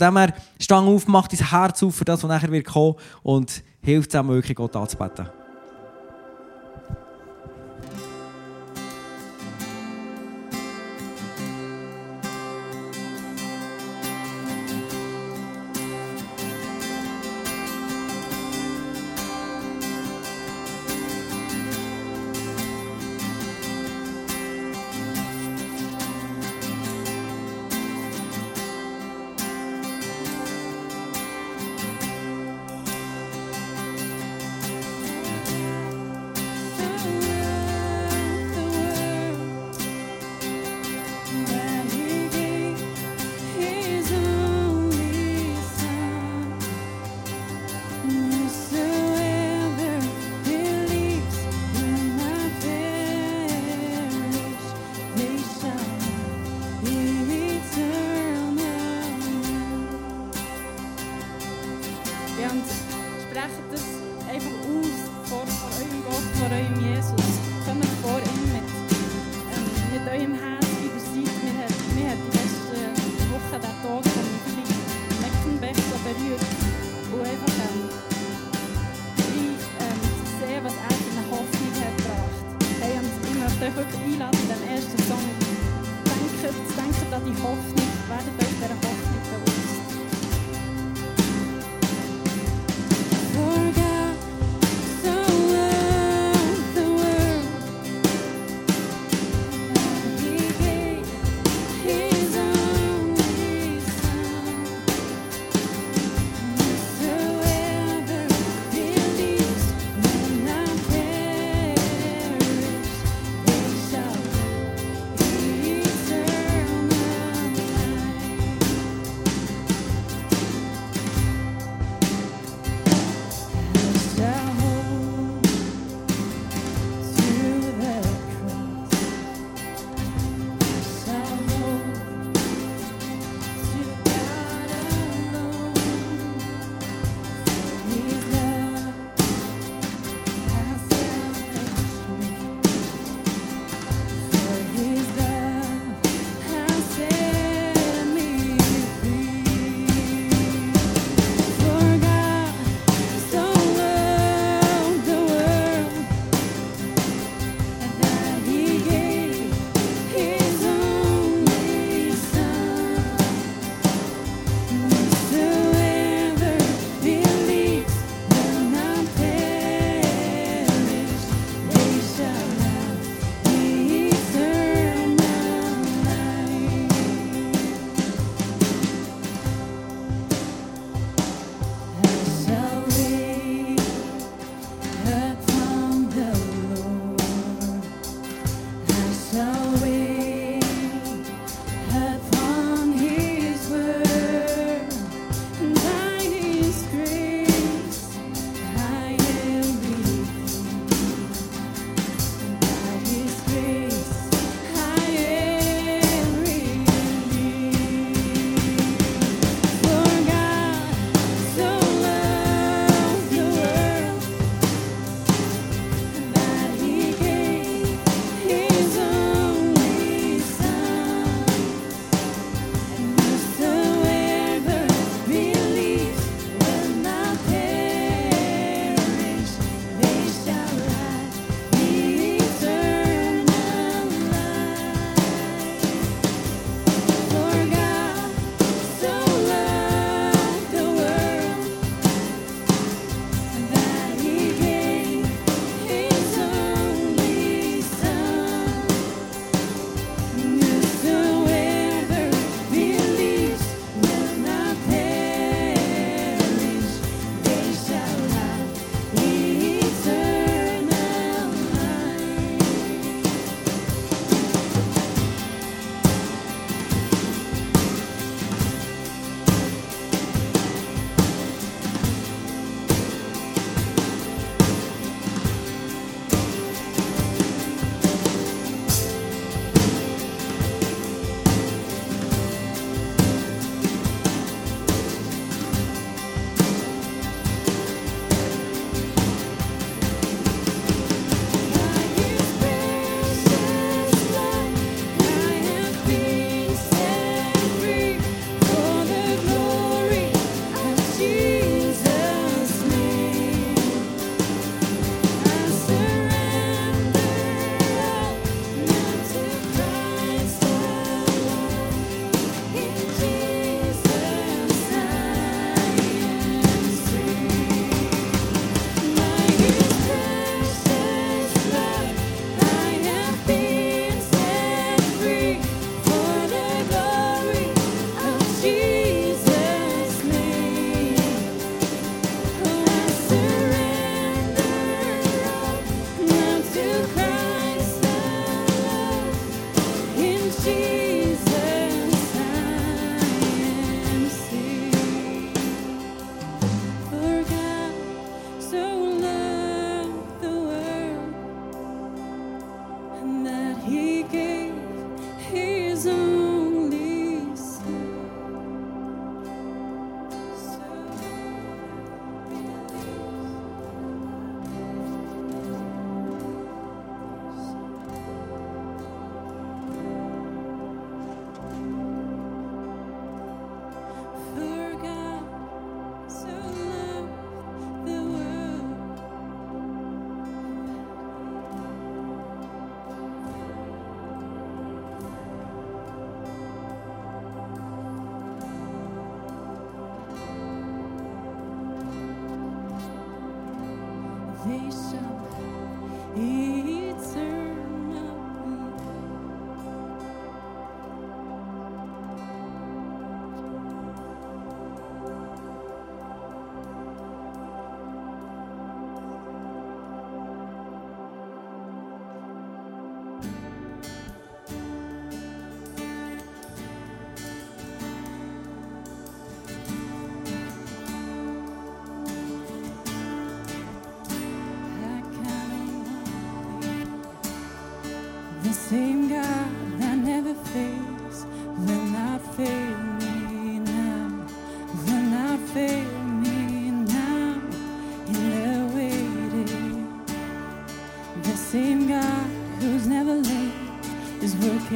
Dem er Stange auf, macht dein Herz auf für das, was nachher wird kommen und hilft zusammen wirklich Gott anzubeten.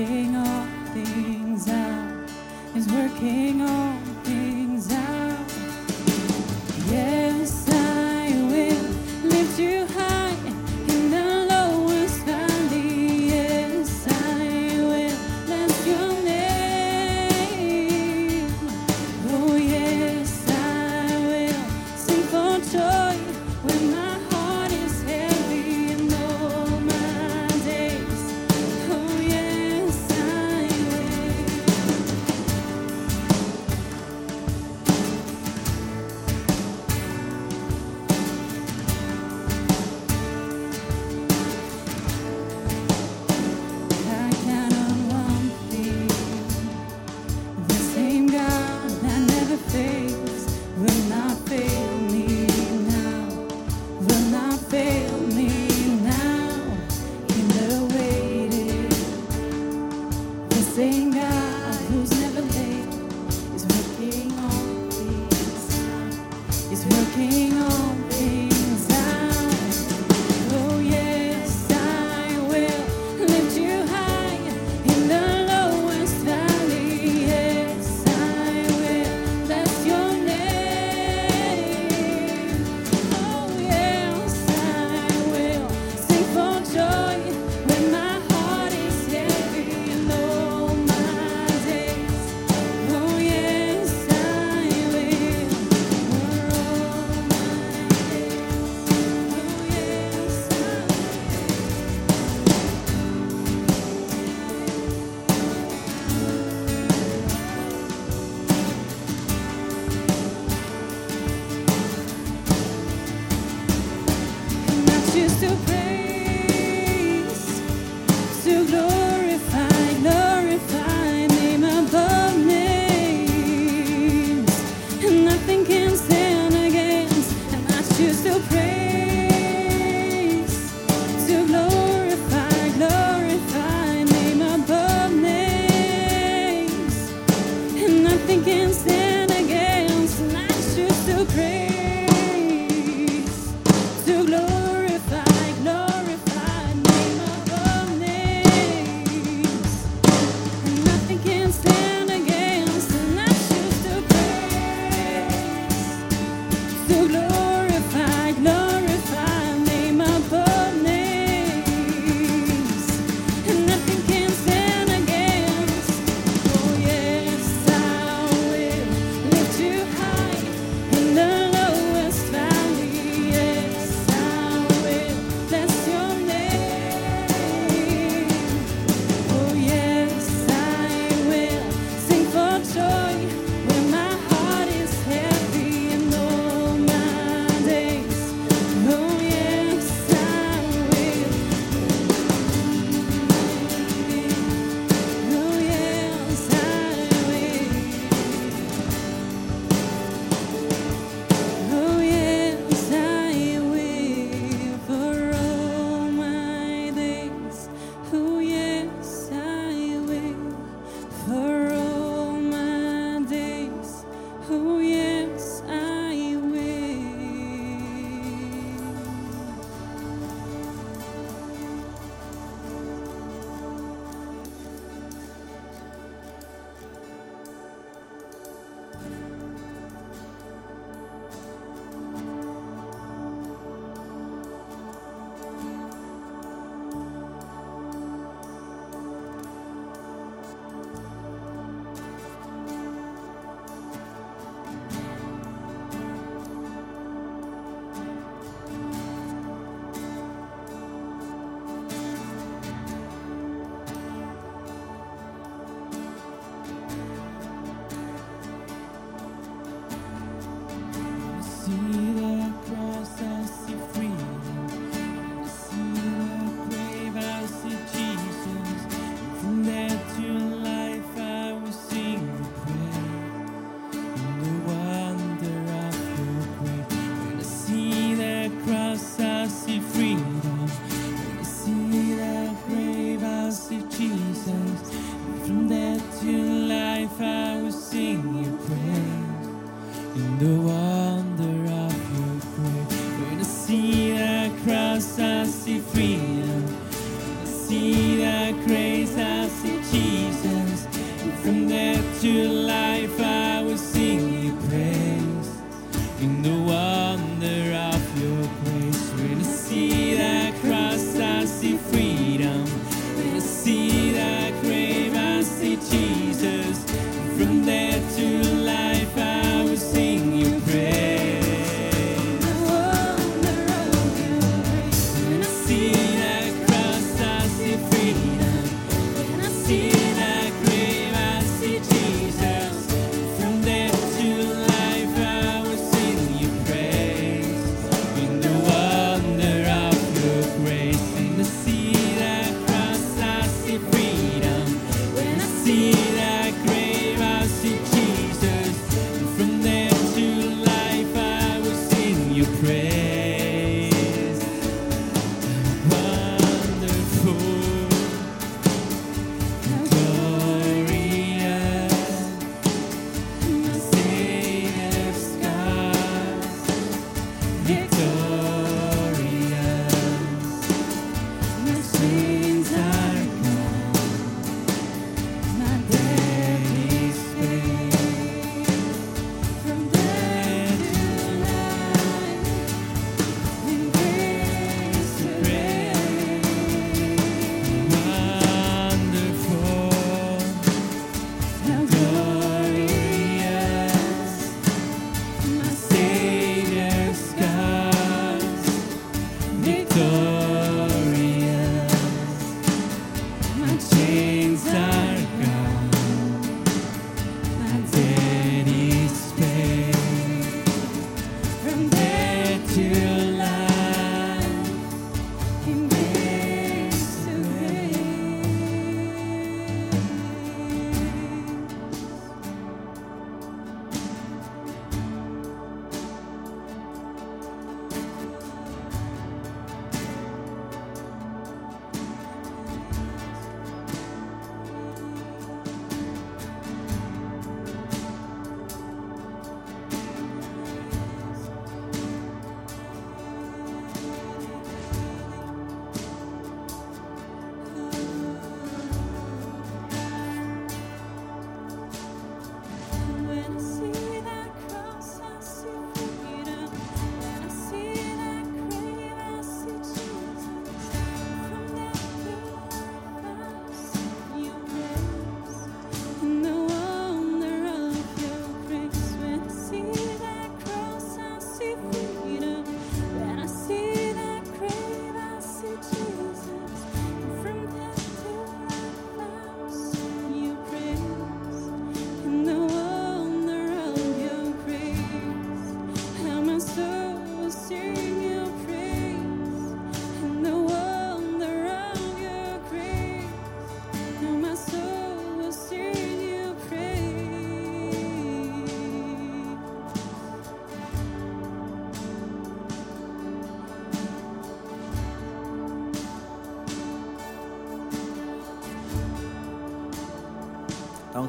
Working all things out, is working all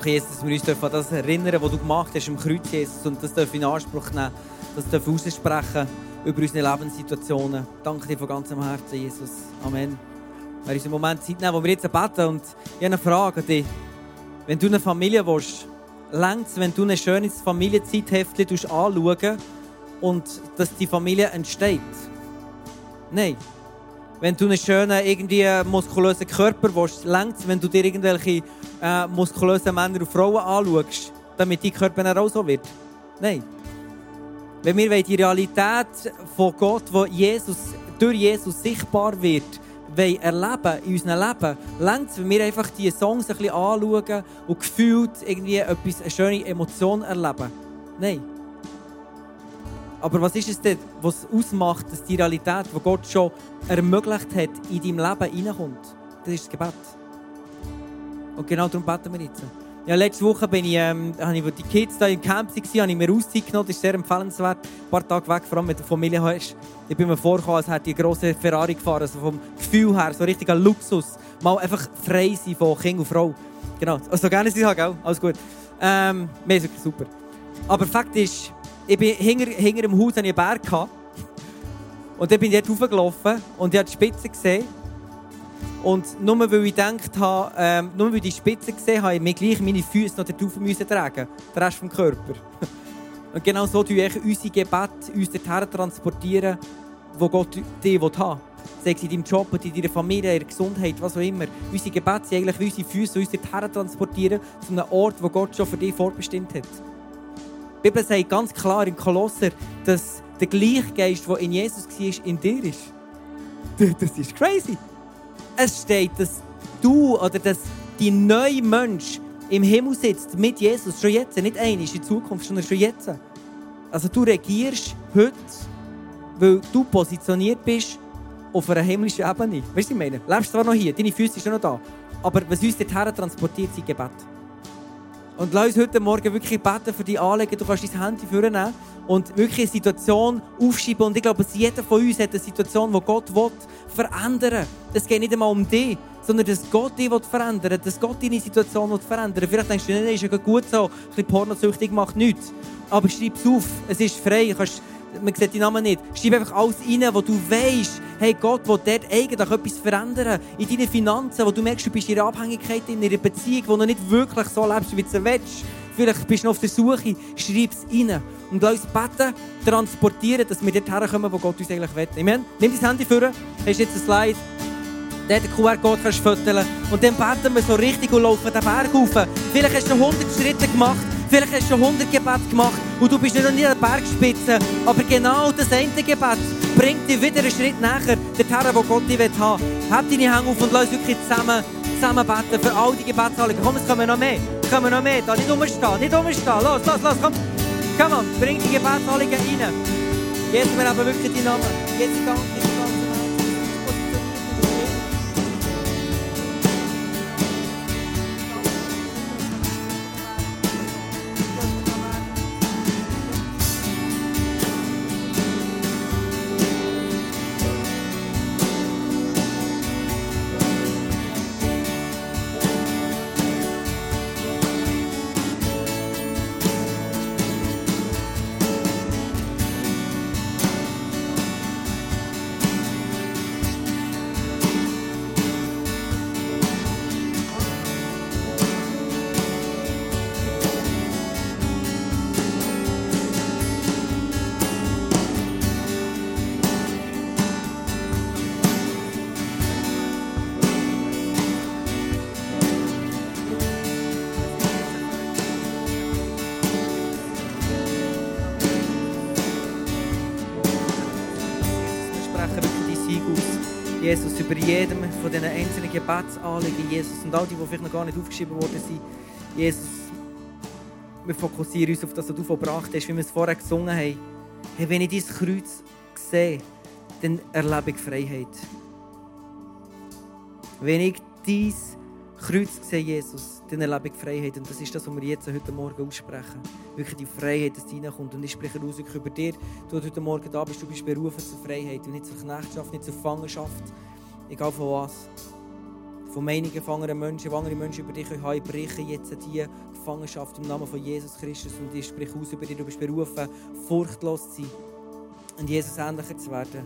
Danke, Jesus, dass wir uns an das erinnern, was du gemacht hast im Kreuz, Jesus. Und das dürfen in Anspruch nehmen. Das dürfen aussprechen über unsere Lebenssituationen. Danke dir von ganzem Herzen, Jesus. Amen. Wir uns einen Moment Zeit nehmen, wo wir jetzt beten. Und ich eine Frage an dich. Wenn du eine Familie willst, längst, wenn du ein schönes Familienzeithäftchen anschauen und dass die Familie entsteht? Nein. Wenn du einen schönen, irgendwie muskulösen Körper willst, längst, wenn du dir irgendwelche äh, muskulösen Männer und Frauen anschaust, damit dein Körper dann auch so wird? Nein. Wenn wir die Realität von Gott, wo Jesus, durch Jesus sichtbar wird, wollen erleben in unserem Leben, längt wenn wir einfach diese Songs ein bisschen anschauen und gefühlt irgendwie etwas, eine schöne Emotion erleben. Nein. Aber was ist es denn, was ausmacht, dass die Realität, die Gott schon ermöglicht hat, in deinem Leben hineinkommt? Das ist das Gebet. Und genau darum beten wir jetzt. Ja, letzte Woche bin ich, ähm, habe ich, wo die Kids da im Camp waren, habe ich mir Auszeit genommen. Das ist sehr empfehlenswert. Ein paar Tage weg, vor allem mit der Familie. Ich bin mir vorgekommen, als hätte ich eine grosse Ferrari gefahren. Also vom Gefühl her, so richtig ein Luxus. Mal einfach frei sein von Kind und Frau. Genau. Also gerne sein, gell? Alles gut. Ähm, mir ist super. Aber Fakt ist, ich bin hinter, hinter dem Haus einen Berg gehabt. Und dann bin ich dort hochgelaufen und ich habe die Spitze gesehen. Und nur weil ich gedacht habe, ähm, nur weil ich die Spitze gesehen habe, habe ich mir gleich meine Füße noch dort rauf müssen tragen. Den Rest vom Körper. Und genau so tun wir unsere Gebete uns dorthin transportieren, wo Gott dich haben will. Sei es in deinem Job, in deiner Familie, in der Gesundheit, was auch immer. Unsere Gebete sind eigentlich unsere Füße, die uns dorthin transportieren zu einem Ort, wo Gott schon für dich vorbestimmt hat. Die Bibel sagt ganz klar in Kolosser, dass der Gleichgeist, der in Jesus war, in dir ist. Das ist crazy. Es steht, dass du oder dass die neue Mensch im Himmel sitzt mit Jesus, schon jetzt, nicht einmal in Zukunft, sondern schon jetzt. Also du regierst heute, weil du positioniert bist auf einer himmlischen Ebene. Weißt du, ich meine? Du lebst zwar noch hier, deine Füße sind noch da, aber was uns dorthin transportiert, sind Gebet. Und lass uns heute Morgen wirklich beten für die Anliegen. Du kannst dein Handy vornehmen und wirklich eine Situation aufschreiben. Und ich glaube, jeder von uns hat eine Situation, die Gott will verändern. Es geht nicht einmal um dich, sondern dass Gott dich verändern will, dass Gott deine Situation will verändern will. Vielleicht denkst du, nein, ist ja gut so, ein bisschen pornosüchtig macht nichts. Aber schreib es auf, es ist frei. Du kannst man sieht die Namen nicht. Schreib einfach alles rein, wo du weißt, hey, Gott will dort eigentlich etwas verändern. In deinen Finanzen, wo du merkst, du bist in einer Abhängigkeit, in einer Beziehung, wo du nicht wirklich so lebst, wie du willst. Vielleicht bist du noch auf der Suche, schreib es rein. Und lass uns beten, transportieren, dass wir dort herkommen, wo Gott uns eigentlich will. Amen. Nimm dein Handy vor, hast jetzt ein Slide. Dort den QR-Code kannst du fotografieren. Und dann beten wir so richtig und laufen den Berg rauf. Vielleicht hast du 100 Schritte gemacht. Vielleicht hast du schon 100 Gebete gemacht und du bist noch nie an der Bergspitze. Aber genau das eine Gebet bringt dich wieder einen Schritt näher dorthin, wo Gott dich haben will. Hab deine Hände auf und lass uns wirklich zusammen, zusammen beten für all die Gebetsanliegen. Komm, es kommen noch mehr. Es kommen noch mehr. Da nicht rumstehen, nicht rumstehen. Los, los, los, komm. Komm bring die Gebetsanliegen rein. Jetzt wir haben wirklich die Namen. Jetzt danke ich Jesus, über jedem von diesen einzelnen Gebetsanliegen, Jesus, und all die, die vielleicht noch gar nicht aufgeschrieben worden sind, Jesus, wir fokussieren uns auf das, was du verbracht hast, wie wir es vorher gesungen haben. Hey, wenn ich dein Kreuz sehe, dann erlebe ich Freiheit. Wenn ich dein Kreuz sehe, Jesus, dann erlebe ich Freiheit. Und das ist das, was wir jetzt heute Morgen aussprechen. Wirklich die Freiheit, dass die reinkommt. Und ich spreche aus über dir. Du heute Morgen da bist, du bist berufen zur Freiheit und nicht zur Knechtschaft, nicht zur Gefangenschaft. Egal von was. Von Meinungen gefangenen Menschen, die andere Menschen über dich haben, ich breche jetzt diese Gefangenschaft im Namen von Jesus Christus. Und ich spreche aus über dich, du bist berufen, furchtlos zu sein und Jesus ähnlicher zu werden.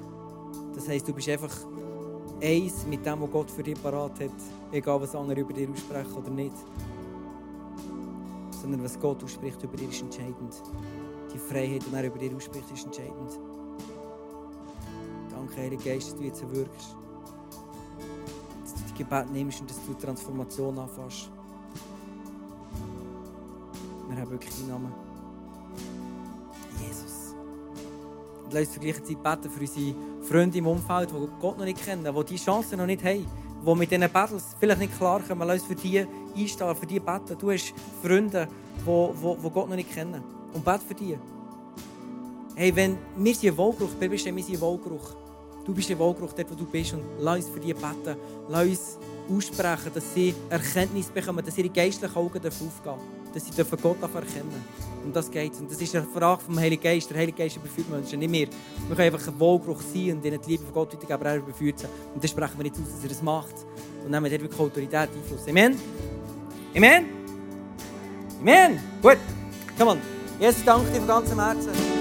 Das heisst, du bist einfach eins mit dem, was Gott für dich parat hat. Egal, was andere über dich aussprechen oder nicht. Sondern was Gott ausspricht über dich ist entscheidend. Die Freiheit, die er über dich ausspricht, ist entscheidend. Danke, Heiliger Geist, dass du jetzt wirkst. Dass du die Gebet nimmst und dass du die Transformation anfasst. Wir haben wirklich deinen Namen. Jesus. Und lass uns zur gleichen Zeit beten für unsere Freunde im Umfeld, die Gott noch nicht kennen, die diese Chancen noch nicht haben, die mit diesen Battles vielleicht nicht klarkommen. Lass uns für die einstehen, für die beten. Du hast Freunde, die, Gott noch nicht kennen. Und bete für die. Hey, wenn wir sind Wohlgeruch, die Bibel steht, wir sind Wohlgeruch. Du bist ein Wohlgeruch dort, wo du bist. Und lass uns für die beten. Lass uns aussprechen, dass sie Erkenntnis bekommen, dass ihre geistlichen Augen aufgehen dürfen. Dass sie dürfen Gott erkennen Und das geht. Und das ist eine Frage vom Heiligen Geist. Der Heilige Geist überführt Menschen, nicht wir. Wir können einfach ein Wohlgeruch sein und ihnen die Liebe von Gott weitergeben, aber er überführt sie. Und dann sprechen wir nicht aus, dass er das macht. Und nehmen dort wirklich Autorität, Einfluss. Amen? Amen? Amen? Gut. Come on. Jesus, danke dir von ganzem Herzen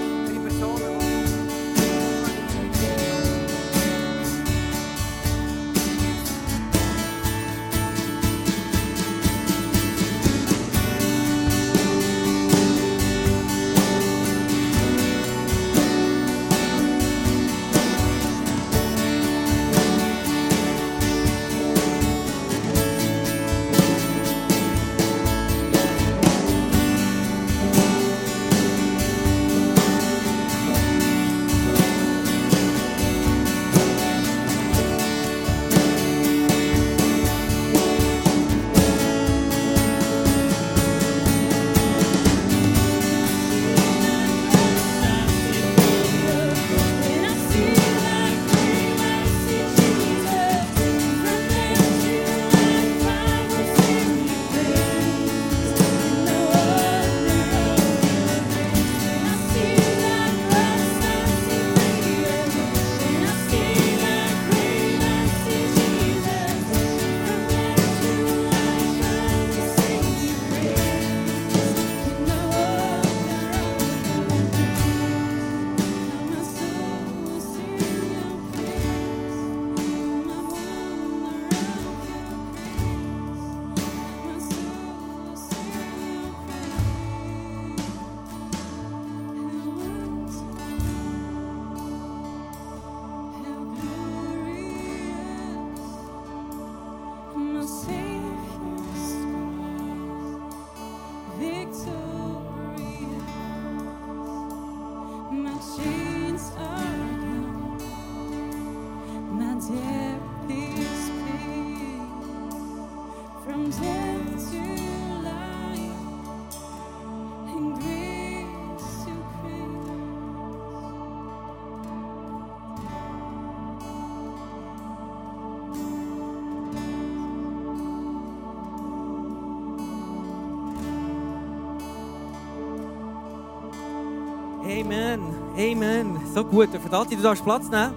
Amen. So gut. Für das, du darfst Platz nehmen.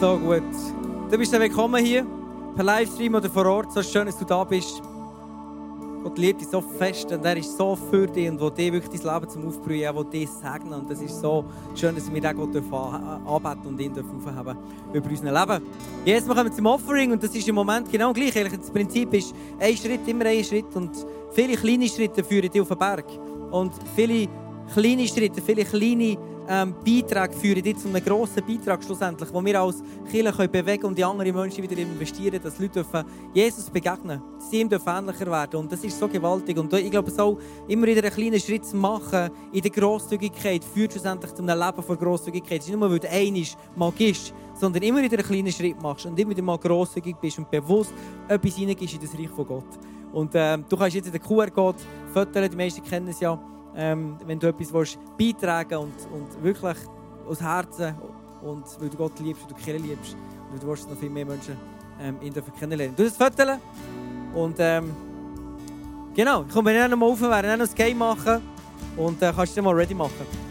So gut. Du bist willkommen hier, per Livestream oder vor Ort. So schön, dass du da bist. Gott liebt dich so fest und er ist so für dich und will dir wirklich dein Leben zum Aufbrühen, er will dich segnen. Und das ist so schön, dass wir den dürfen an- anbeten und ihn aufheben über unser Leben. Jetzt machen wir zum Offering und das ist im Moment genau gleich. Das Prinzip ist ein Schritt, immer ein Schritt und viele kleine Schritte führen dich auf den Berg. Und viele kleine Schritte, viele kleine ähm, Beiträge führen dich zu einem grossen Beitrag schlussendlich, wo wir als Kirche können bewegen und die anderen Menschen wieder investieren, dass Leute dürfen Jesus begegnen dass sie ihm dürfen ähnlicher werden Und das ist so gewaltig. Und ich glaube, so immer wieder einen kleinen Schritt zu machen in der Grosszügigkeit führt schlussendlich zu einem Leben von Grosszügigkeit. Es ist nicht nur, weil du einmal mal gibst, sondern immer wieder einen kleinen Schritt machst und immer wieder mal grosszügig bist und bewusst etwas hineingibst in das Reich von Gott. Und ähm, du kannst jetzt den QR-Code fotografieren, die meisten kennen es ja, ähm, wenn du etwas willst, beitragen und, und wirklich aus Herzen und weil du Gott liebst und du Kirche liebst und du willst noch viel mehr Menschen ähm, ihn dürfen kennenlernen. Du das fotografieren und ähm, genau, ich komme dann nochmal rauf, werden dann noch ein Game machen und äh, kannst du dann mal ready machen.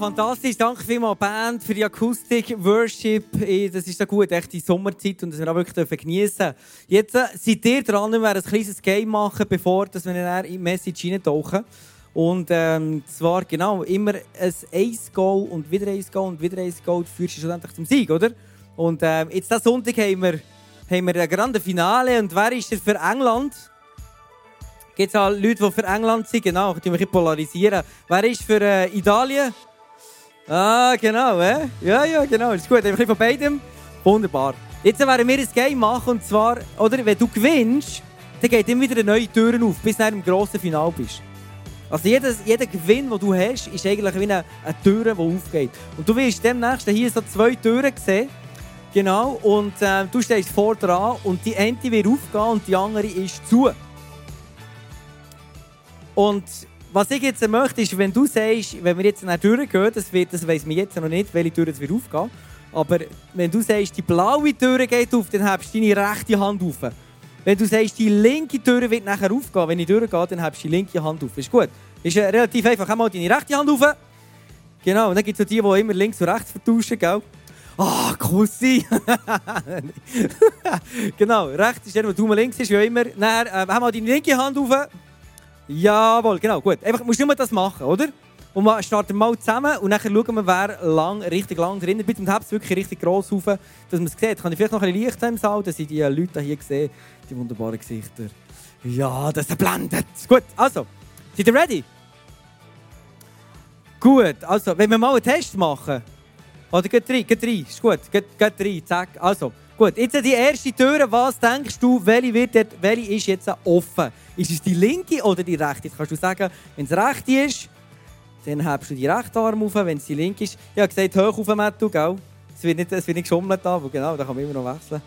Fantastisch. Danke vielmals, Band, für die Akustik, Worship. Das ist so gut, echt die Sommerzeit und dass wir auch wirklich geniessen dürfen. Jetzt äh, seid ihr dran, wir werden ein kleines Game machen, bevor wir dann in die Message reintauchen. Und ähm, zwar genau immer ein Ace-Goal und wieder ein Ace-Goal und wieder ein Ace-Goal führst du schlussendlich zum Sieg, oder? Und ähm, jetzt diesen Sonntag haben wir, haben wir ein grande Finale. Und wer ist denn für England? Gibt es auch Leute, die für England sind? Genau, die wir polarisieren. Wer ist für äh, Italien? Ah, genau, eh? Ja, ja, genau. Ist gut. Ein bisschen von beidem. Wunderbar. Jetzt werden wir ein Game machen. Und zwar, oder, wenn du gewinnst, dann geht immer wieder eine neue Tür auf, bis du dem grossen Finale bist. Also jeder, jeder Gewinn, den du hast, ist eigentlich wie eine, eine Tür, die aufgeht. Und du wirst demnächst hier so zwei Türen sehen. Genau. Und äh, du stehst vor dran und die eine wird aufgehen und die andere ist zu. Und was ich jetzt möchte, ist, wenn du sagst, wenn wir jetzt nach Türen gehen, das, wird, das weiss man jetzt noch nicht, welche Tür es wird aufgehen. Aber wenn du sagst, die blaue Tür geht auf, dann hebst du deine rechte Hand auf. Wenn du sagst, die linke Tür wird nachher aufgehen, wenn ich durchgehe, dann hebst du die linke Hand auf. Ist gut. Ist äh, relativ einfach. Einmal deine rechte Hand auf. Genau, und dann gibt es die, die immer links und rechts vertauschen, gell? Ah, Kussi! genau, rechts ist der, der Daumen links ist, wie immer. Dann äh, haben wir deine linke Hand auf. Jawohl, genau, gut. Einfach musst du nur das machen, oder? Und wir starten mal zusammen und dann schauen wir, wer lang, richtig lang drinnen bleibt und habt wirklich richtig gross auf, dass man es sieht. Kann ich vielleicht noch ein bisschen Licht haben im Saal, dass ich die Leute hier sehe, die wunderbaren Gesichter. Ja, das blendet. Gut, also, seid ihr ready? Gut, also, wenn wir mal einen Test machen. Oder geht rein, geht rein, ist gut, geht, geht rein, zack. Also, gut, jetzt die erste Tür, was denkst du, welche, wird welche ist jetzt offen? Ist es die linke oder die rechte? Jetzt kannst du sagen, wenn es rechte ist, dann hebst du die rechte Arm auf, wenn es die linke ist. Habe gesagt, hoch auf, Mattu, gell? Es wird nicht, nicht geschummelt, aber genau, da kann man immer noch wechseln.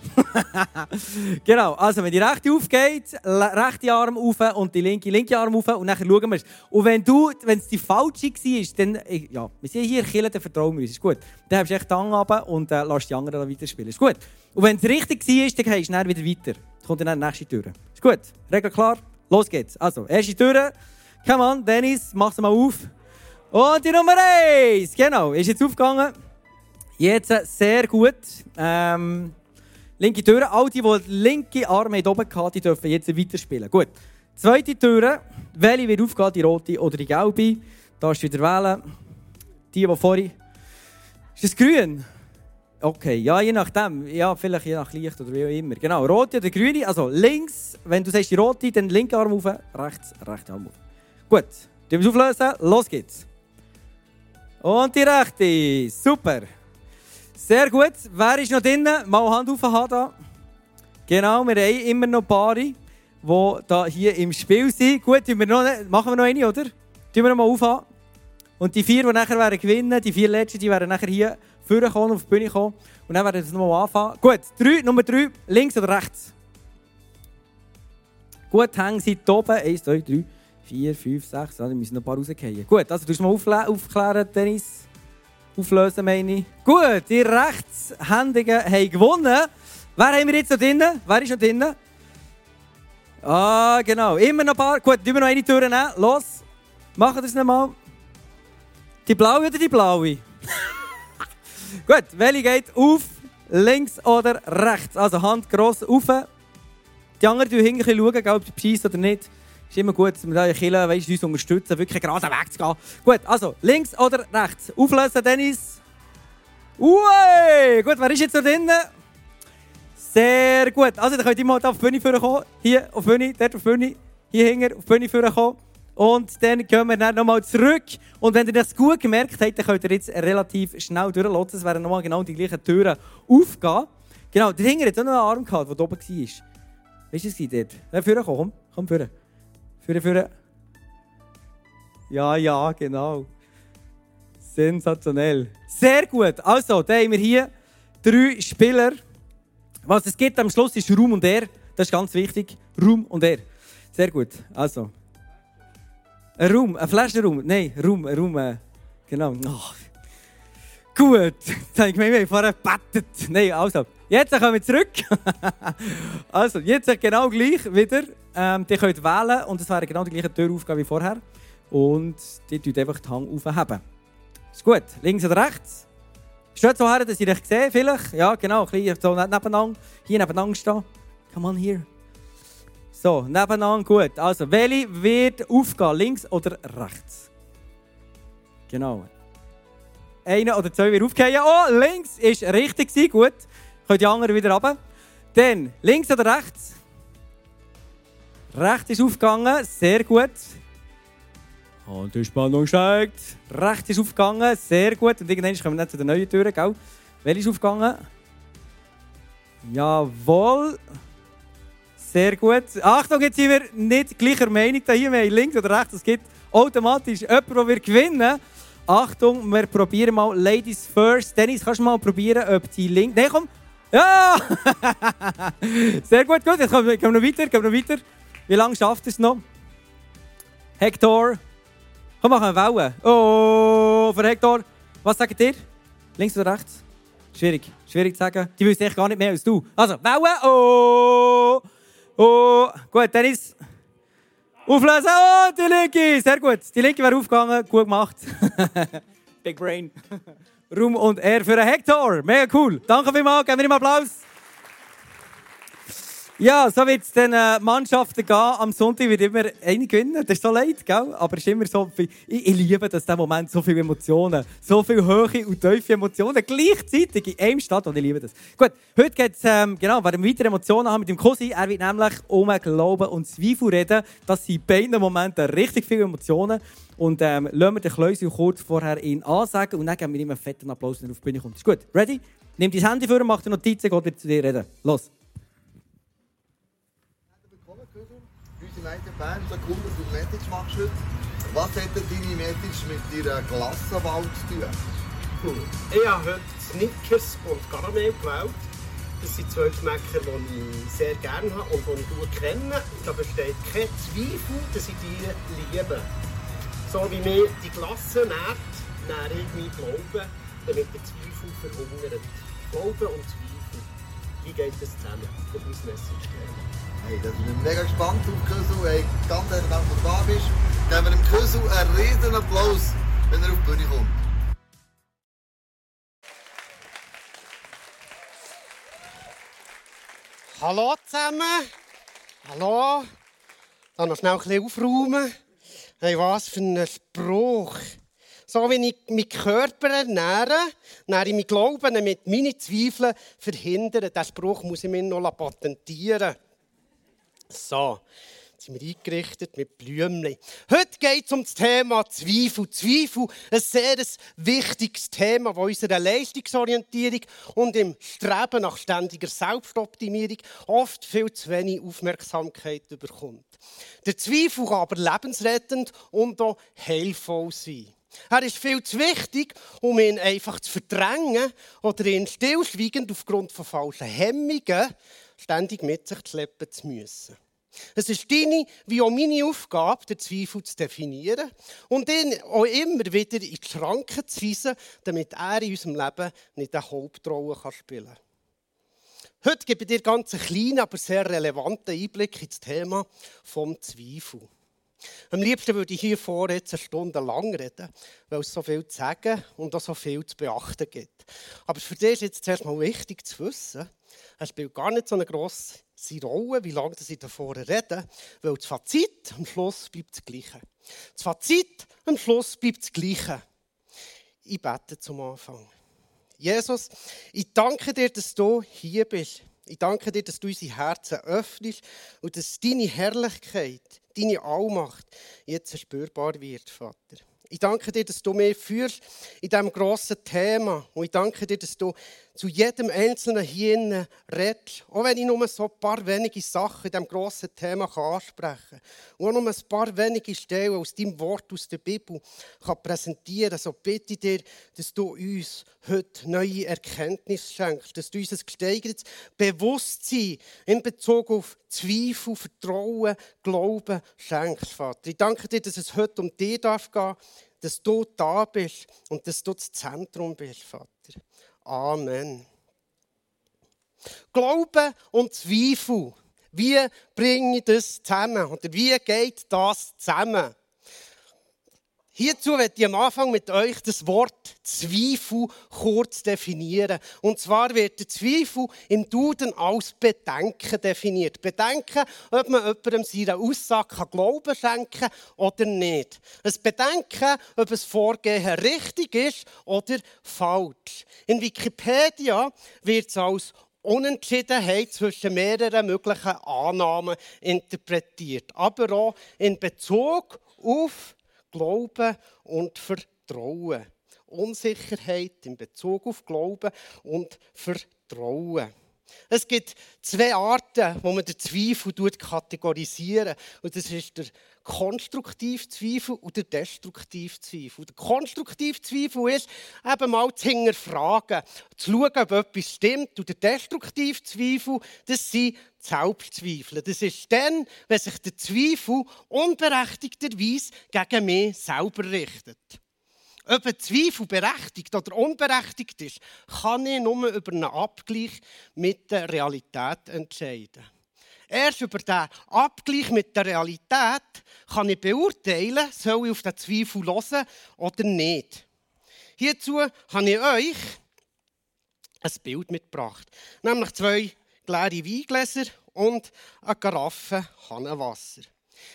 genau, also wenn die rechte aufgeht, rechte Arm auf und die linke, linke Arm auf und dann schauen wir es. Und wenn du, wenn es die falsche war, dann, ja, wir sind hier, Kille, dann vertrauen wir uns, ist gut. Dann hast du echt die Hand runter und äh, lässt die anderen dann weiterspielen, ist gut. Und wenn es richtig war, dann gehst du dann wieder weiter. Dann kommt dann die nächste Tür. Ist gut, Regel klar, los geht's. Also, erste Tür, come on, Dennis, mach sie mal auf. Und die Nummer 1, genau, ist jetzt aufgegangen. Jetzt sehr gut. Ähm, linke Tür. All die, die den linken Arm haben oben hatten, die dürfen jetzt weiterspielen. Gut. Zweite Tür. Welche wird aufgehen, die rote oder die gelbe? Da ist wieder wählen. Die, die vorhin... Ist es grün? Okay, ja, je nachdem. Ja, vielleicht je nach Licht oder wie auch immer. Genau, rote oder grüne. Also links, wenn du sagst die rote, dann linke Arm auf, rechts, rechte Arm auf. Gut, die wir auflösen. Los geht's. Und die rechte. Super. Sehr gut. Wer ist noch drinnen? Mal Hand auf da. Genau, wir haben immer noch Paare, die da hier im Spiel sind. Gut, wir noch, machen wir noch eine, oder? Tun wir noch mal aufhaben. Und die vier, die nachher gewinnen, die vier letzten, die werden nachher hier vorkommen, auf die Bühne kommen. Und dann werden wir das nochmal anfangen. Gut, drei, Nummer drei, links oder rechts? Gut, hängen Sie oben. Eins, zwei, drei, vier, fünf, sechs. Ja, die müssen noch ein paar rausgehen. Gut, also du mal aufklären, Dennis. Auflösen, meine ich. Gut, die Rechtshändigen haben gewonnen. Wer haben wir jetzt noch drinnen? Wer ist noch drinnen? Ah, genau. Immer noch ein paar. Gut, tun wir noch eine Tür nehmen. Los. Machen wir es nochmal. Die blaue oder die blaue? Gut, welche geht auf, links oder rechts? Also Hand gross auf. Die anderen schauen hinten, schauen, ob sie bescheissen oder nicht. Ist immer gut, dass wir da Kirche, weißt, uns unterstützen, wirklich gerade Weg zu gehen. Gut, also links oder rechts? Auflösen, Dennis. Ui, gut, wer ist jetzt da drinnen? Sehr gut. Also, dann könnt ihr mal da auf die Bühne kommen. Hier auf die Bühne, dort auf die Bühne, hier hinten auf die Bühne kommen. Und dann gehen wir dann nochmal zurück. Und wenn ihr das gut gemerkt habt, dann könnt ihr jetzt relativ schnell durchlassen. Es werden nochmal genau die gleichen Türen aufgehen. Genau, der Hinger hat auch noch einen Arm gehabt, der oben war. Weißt du, es dort? Dann führen komm, komm, führen. Führen, führen. Ja, ja, genau. Sensationell. Sehr gut. Also, da haben wir hier drei Spieler. Was es gibt am Schluss ist Raum und Er. Das ist ganz wichtig. Raum und Er. Sehr gut. Also. Ein Raum, ein Flaschenraum. Nein, Raum, ein Raum. Äh, genau. Ach. Gut. Jetzt habe ich haben vorher gebettet. Nein, also. Jetzt kommen wir zurück. also, jetzt genau gleich wieder. Ähm, ihr könnt wählen und es wäre genau die gleiche Türaufgabe wie vorher. Und die tut einfach die Hand aufheben. Ist gut. Links oder rechts? Steht so her, dass ich dich sehe, vielleicht? Ja, genau. Ein bisschen so nicht nebeneinander. Hier nebeneinander stehen. Come on here. So, nebeneinander, gut. Also, welche wird aufgehen? Links oder rechts? Genau. Einer oder zwei wird aufgehen. Oh, links ist richtig gewesen. Gut. Könnt die anderen wieder runter. Dann, links oder rechts? Rechts ist aufgegangen. Sehr gut. Und die Spannung steigt. Rechts ist aufgegangen. Sehr gut. Und irgendwann kommen wir dann zu der neuen Tür. Gell? Welche ist aufgegangen? Jawohl. Sehr gut. Achtung, jetzt sind wir nicht gleicher Meinung. Hier, wir haben links oder rechts. Es gibt automatisch jemanden, der wird gewinnen Achtung, wir probieren mal Ladies first. Dennis, kannst du mal probieren, ob die links. Nein, komm! Ja! Sehr gut, gut. Jetzt gehen wir noch weiter, wir noch weiter. Wie lange schafft es noch? Hector. Komm, machen wir Wellen. Oh, für Hector. Was sagt ihr? Links oder rechts? Schwierig. Schwierig zu sagen. Die wissen echt gar nicht mehr als du. Also, Wellen. Oh! Oh! Gut, Dennis. Auflösen. Oh, die linke. Sehr gut. Die linke wäre aufgegangen. Gut gemacht. Big Brain. Ruhm und Ehr für einen Hector. Mega cool. Danke vielmals. Geben wir ihm Applaus. Ja, so wird es den äh, Mannschaften gehen. Am Sonntag wird immer eine gewinnen. Das ist so leid, gell? aber es ist immer so viel. Ich, ich liebe das, der Moment, so viele Emotionen, so viele hohe und tiefe Emotionen gleichzeitig in einem Stadt und ich liebe das. Gut, heute geht es, ähm, genau, werden wir weitere Emotionen haben mit dem Cousin. Er wird nämlich um Glauben und Zweifel reden. Das sind in beiden Momenten richtig viele Emotionen. Und ähm, lassen wir den Kleusel kurz vorher ihn ansagen und dann geben wir ihm einen fetten Applaus, wenn er auf die Bühne kommt. Ist gut? Ready? Nimm dein Handy vor, mach dir Notizen, geht zu dir reden. Los. Willkommen, Küssel. Band, so cool, dass du Message machst heute. Was hat deine Message mit deiner Klassenwahl zu tun? Ich habe heute Snickers und Karamell gewählt. Das sind zwei Geschmäcker, die ich sehr gerne habe und die ich gut kenne. Da besteht kein Zweifel, dass ich die liebe. So wie mir die Klasse nährt, nähre ich meinen Glauben, damit der Zweifel verhungert. Glauben und Zweifel. Wie geht das zusammen? Das muss Message geben. Hey, da sind wir mega gespannt auf Küssel. Hey, ganz herzlichen Dank, dass du da bist. Geben wir dem Küssel einen riesen Applaus, wenn er auf die Bühne kommt. Hallo zusammen. Hallo. Dann noch schnell ein bisschen aufräumen. Hey, was für ein Spruch. So wie ich meinen Körper ernähre, ernähre ich meinen Glauben, damit meine Zweifel verhindern. Diesen Spruch muss ich mir noch patentieren. So, jetzt sind wir eingerichtet mit Blümchen. Heute geht es um das Thema Zweifel. Zweifel, ein sehr wichtiges Thema, das unserer Leistungsorientierung und im Streben nach ständiger Selbstoptimierung oft viel zu wenig Aufmerksamkeit bekommt. Der Zweifel kann aber lebensrettend und auch heilvoll sein. Er ist viel zu wichtig, um ihn einfach zu verdrängen oder ihn stillschweigend aufgrund von falschen Hemmungen ständig mit sich schleppen zu müssen. Es ist deine wie auch meine Aufgabe, den Zweifel zu definieren und ihn auch immer wieder in die Schranken zu weisen, damit er in unserem Leben nicht eine Hauptrolle spielen kann. Heute gebe ich dir ganz einen kleinen, aber sehr relevanten Einblick ins Thema vom Zweifel. Am liebsten würde ich hier vorne jetzt eine Stunde lang reden, weil es so viel zu sagen und auch so viel zu beachten gibt. Aber für dich ist jetzt zuerst mal wichtig zu wissen, es spielt gar nicht so eine grosse Rolle, wie lange ich davor rede, weil das Fazit am Schluss bleibt das Gleiche. Das Fazit am Schluss bleibt das Gleiche. Ich bete zum Anfang. Jesus, ich danke dir, dass du hier bist. Ich danke dir, dass du unsere Herzen öffnest und dass deine Herrlichkeit, deine Allmacht jetzt spürbar wird, Vater. Ich danke dir, dass du mich führst in diesem grossen Thema. Und ich danke dir, dass du zu jedem Einzelnen hier redest. Auch wenn ich nur so ein paar wenige Sachen in diesem grossen Thema ansprechen kann. Und auch nur ein paar wenige Stellen aus deinem Wort aus der Bibel kann präsentieren kann. So bitte ich dir, dass du uns heute neue Erkenntnisse schenkst. Dass du uns ein gesteigertes Bewusstsein in Bezug auf Zweifel, Vertrauen, Glauben schenkst, Vater. Ich danke dir, dass es heute um dich darf dass du da bist und dass du das Zentrum bist, Vater. Amen. Glaube und Zweifel. Wie bringe ich das zusammen? Oder wie geht das zusammen? Hierzu werde ich am Anfang mit euch das Wort Zweifel kurz definieren. Und zwar wird der Zweifel im Duden als Bedenken definiert. Bedenken, ob man jemandem seine Aussage Glauben schenken kann oder nicht. Ein Bedenken, ob das Vorgehen richtig ist oder falsch. In Wikipedia wird es als Unentschiedenheit zwischen mehreren möglichen Annahmen interpretiert, aber auch in Bezug auf Glauben und Vertrauen. Unsicherheit in Bezug auf Glauben und Vertrauen. Es gibt zwei Arten, wo man den Zweifel kategorisieren Und das ist der konstruktive Zweifel und der destruktive Zweifel. Der konstruktive Zweifel ist, eben mal zu hinterfragen, zu schauen, ob etwas stimmt. Und der destruktive Zweifel, das sind Selbstzweifel. Das ist dann, wenn sich der Zweifel unberechtigterweise gegen mich selber richtet. Ob ein Zweifel berechtigt oder unberechtigt ist, kann ich nur über einen Abgleich mit der Realität entscheiden. Erst über den Abgleich mit der Realität kann ich beurteilen, soll ich auf den Zweifel hören oder nicht. Hierzu habe ich euch ein Bild mitgebracht, nämlich zwei leere Weingläser und eine Karaffe Hahnenwasser.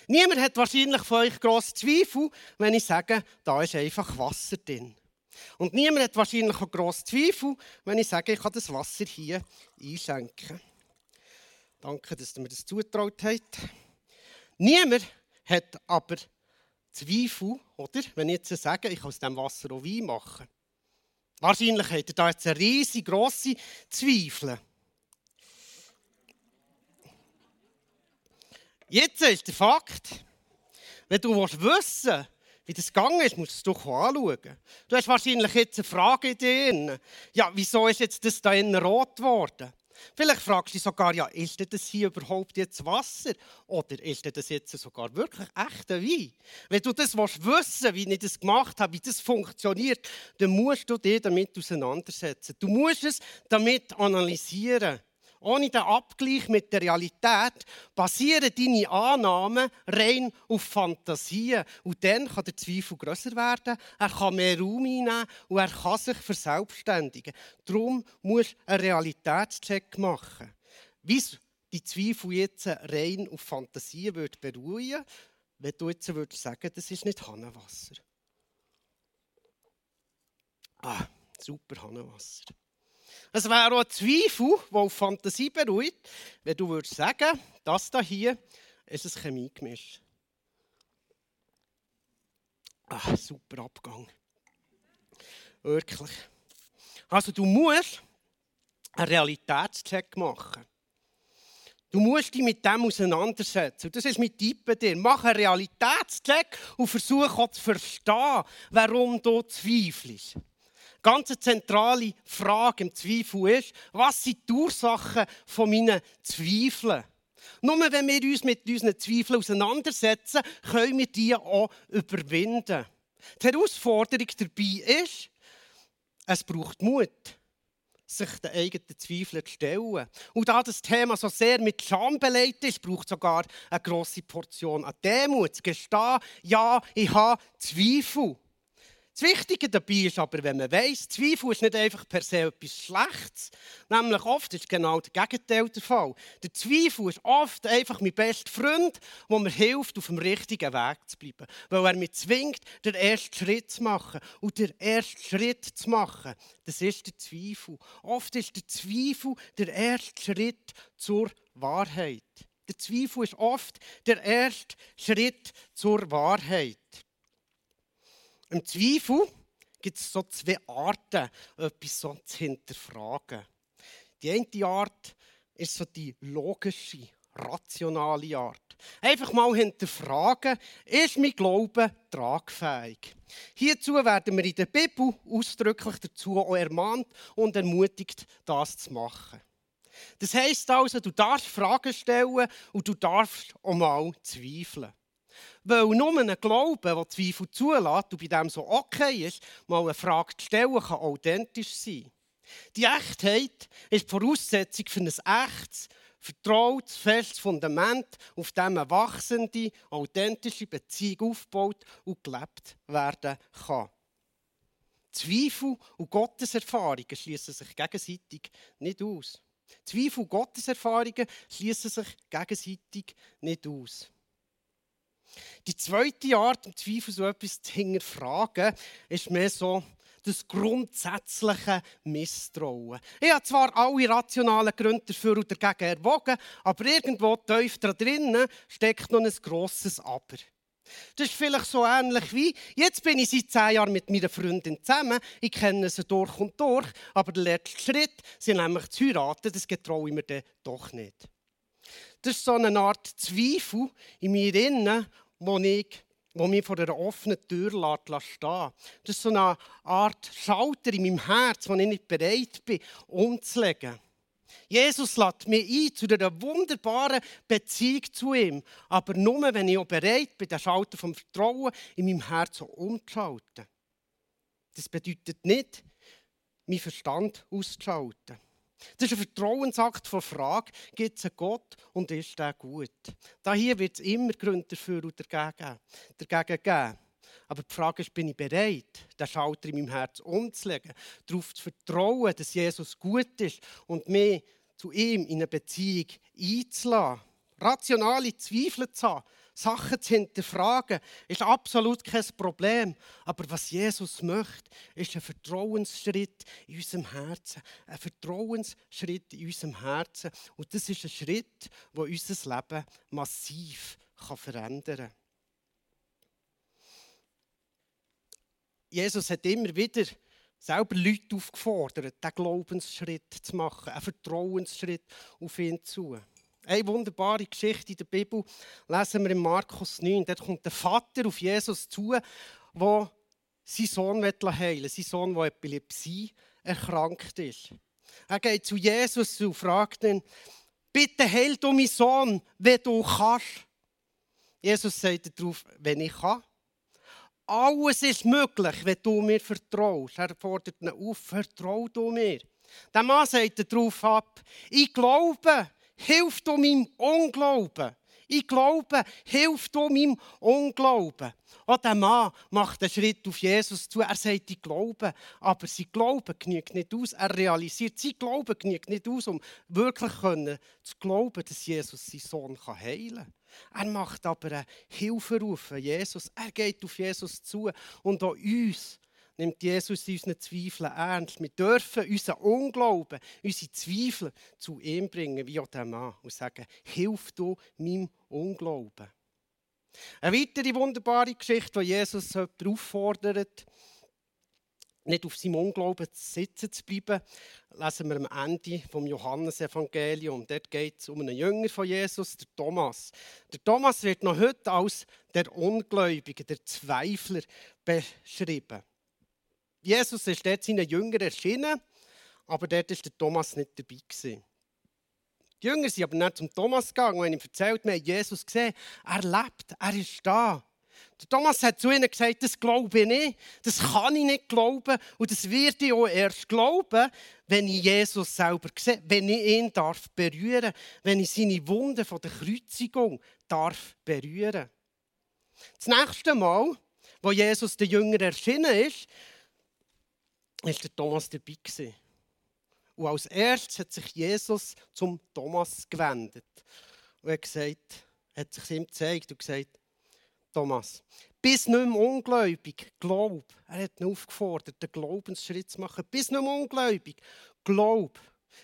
Niemand hat wahrscheinlich von euch grosse Zweifel, wenn ich sage, da ist einfach Wasser drin. Und niemand hat wahrscheinlich auch grosse Zweifel, wenn ich sage, ich kann das Wasser hier einschenken. Danke, dass ihr mir das zugetraut habt. Niemand hat aber Zweifel, oder? Wenn ich jetzt sage, ich kann aus dem Wasser auch Wein machen. Wahrscheinlich habt ihr da jetzt eine riesig grosse Zweifel. Jetzt ist der Fakt, wenn du wissen willst, wie das gegangen ist, musst du es doch anschauen. Du hast wahrscheinlich jetzt eine Frage in dir. Ja, wieso ist jetzt das da innen rot geworden? Vielleicht fragst du dich sogar, ja, ist das hier überhaupt jetzt Wasser? Oder ist das jetzt sogar wirklich echter Wein? Wenn du das wissen willst, wie ich das gemacht habe, wie das funktioniert, dann musst du dich damit auseinandersetzen. Du musst es damit analysieren. Ohne den Abgleich mit der Realität basieren deine Annahmen rein auf Fantasien. Und dann kann der Zweifel grösser werden, er kann mehr Raum einnehmen und er kann sich verselbstständigen. Darum musst du einen Realitätscheck machen. Wie die Zweifel jetzt rein auf Fantasien beruhigen wenn du jetzt würdest sagen, das ist nicht Hahnenwasser. Ah, super Hahnenwasser. Es wäre auch ein Zweifel, der auf Fantasie beruht, wenn du würdest sagen, das hier ist ein Chemiegemisch. Ah, super Abgang. Wirklich. Also du musst einen Realitätscheck machen. Du musst dich mit dem auseinandersetzen. das ist mit Tipp dir. Mach einen Realitätscheck und versuche zu verstehen, warum du zweifelst ganz zentrale Frage im Zweifel ist, was sind die Ursachen von meinen Zweifeln? Nur wenn wir uns mit unseren Zweifeln auseinandersetzen, können wir die auch überwinden. Die Herausforderung dabei ist, es braucht Mut, sich den eigenen Zweifeln zu stellen. Und da das Thema so sehr mit Scham belegt ist, braucht sogar eine grosse Portion an Demut. Zu gestehen, ja, ich habe Zweifel. Das Wichtige dabei ist aber, wenn man weiss, Zweifel ist nicht einfach per se etwas Schlechtes. Nämlich oft ist genau das Gegenteil der Fall. Der Zweifel ist oft einfach mein bester Freund, der mir hilft, auf dem richtigen Weg zu bleiben. Weil er mich zwingt, den ersten Schritt zu machen. Und der erste Schritt zu machen, das ist der Zweifel. Oft ist der Zweifel der erste Schritt zur Wahrheit. Der Zweifel ist oft der erste Schritt zur Wahrheit. Im Zweifel gibt es so zwei Arten, etwas so zu hinterfragen. Die eine Art ist so die logische, rationale Art. Einfach mal hinterfragen, ist mein Glaube tragfähig? Hierzu werden wir in der Bibel ausdrücklich dazu auch ermahnt und ermutigt, das zu machen. Das heisst also, du darfst Fragen stellen und du darfst auch mal zweifeln. Weil nur ein Glauben, der Zweifel zulässt und bei dem so okay ist, mal eine Frage zu stellen, kann authentisch sein. Die Echtheit ist die Voraussetzung für ein echtes, Vertrautes, festes Fundament, auf dem eine wachsende, authentische Beziehung aufgebaut und gelebt werden kann. Zweifel und Gotteserfahrungen schließen sich gegenseitig nicht aus. Zweifel und Gotteserfahrungen schließen sich gegenseitig nicht aus. Die zweite Art, im Zweifel so etwas zu hinterfragen, ist mehr so das grundsätzliche Misstrauen. Ich habe zwar alle rationalen Gründe dafür und dagegen erwogen, aber irgendwo tief da drinnen steckt noch ein grosses Aber. Das ist vielleicht so ähnlich wie, jetzt bin ich seit zehn Jahren mit meiner Freundin zusammen, ich kenne sie durch und durch, aber der letzte Schritt, sie nämlich zu heiraten, das getraue ich mir dann doch nicht. Das ist so eine Art Zweifel in mir innen, wo ich wo mich vor einer offenen Tür lässt. Das ist so eine Art Schalter in meinem Herz, wo ich nicht bereit bin, umzulegen. Jesus lädt mich ein zu einer wunderbaren Beziehung zu ihm. Aber nur, wenn ich auch bereit bin, den Schalter vom Vertrauen in meinem Herzen umzuschalten. Das bedeutet nicht, meinen Verstand auszuschalten. Das ist ein Vertrauensakt von Frage, gibt es einen Gott und ist der gut? Da hier wird es immer Gründe dafür und dagegen, dagegen geben. Aber die Frage ist, bin ich bereit, den Schalter in meinem Herz umzulegen, darauf zu vertrauen, dass Jesus gut ist und mich zu ihm in eine Beziehung einzulassen? Rationale Zweifel zu haben, Sachen zu hinterfragen, ist absolut kein Problem. Aber was Jesus möchte, ist ein Vertrauensschritt in unserem Herzen. Ein Vertrauensschritt in unserem Herzen. Und das ist ein Schritt, der unser Leben massiv verändern kann. Jesus hat immer wieder selber Leute aufgefordert, diesen Glaubensschritt zu machen, einen Vertrauensschritt auf ihn zu. Eine wunderbare Geschichte in der Bibel lesen wir in Markus 9. Dort kommt der Vater auf Jesus zu, der seinen Sohn heilen will. Sein Sohn, der Epilepsie erkrankt ist. Er geht zu Jesus und fragt ihn, bitte heil du meinen Sohn, wenn du kannst. Jesus sagt darauf, wenn ich kann. Alles ist möglich, wenn du mir vertraust. Er fordert ihn auf, vertrau du mir. Der Mann sagt darauf ab, ich glaube, hilf du meinem Unglauben. Ich glaube, hilf du meinem Unglauben. Auch der Mann macht einen Schritt auf Jesus zu. Er sagt, ich glaube. Aber sein Glauben genügt nicht aus. Er realisiert, sein Glauben genügt nicht aus, um wirklich können, zu glauben, dass Jesus seinen Sohn heilen kann. Er macht aber einen Hilferuf an Jesus. Er geht auf Jesus zu. Und auch uns nimmt Jesus unsere Zweifel ernst. Wir dürfen unseren Unglauben, unsere Zweifel zu ihm bringen, wie auch der Mann, und sagen, hilf du meinem Unglauben. Eine weitere wunderbare Geschichte, wo Jesus auffordert, nicht auf seinem Unglauben sitzen zu bleiben, lesen wir am Ende vom Johannesevangelium. Dort geht es um einen Jünger von Jesus, der Thomas. Der Thomas wird noch heute als der Ungläubige, der Zweifler beschrieben. Jesus ist dort seinen Jüngern erschienen, aber dort war der Thomas nicht dabei. Gewesen. Die Jünger sind aber nicht zum Thomas gegangen und haben ihm erzählt, wir haben Jesus gesehen. Er lebt, er ist da. Der Thomas hat zu ihnen gesagt, das glaube ich nicht, das kann ich nicht glauben und das werde ich auch erst glauben, wenn ich Jesus selber sehe, wenn ich ihn darf berühren, wenn ich seine Wunden von der Kreuzigung darf berühren. Das nächste Mal, wo Jesus den Jünger erschienen ist, ist der Thomas dabei gewesen. Und als erstes hat sich Jesus zum Thomas gewendet und hat, gesagt, hat sich ihm gezeigt und gesagt, Thomas, bist nicht mehr ungläubig, glaub. Er hat ihn aufgefordert, den Glaubensschritt zu machen. Bist nicht mehr ungläubig, glaub.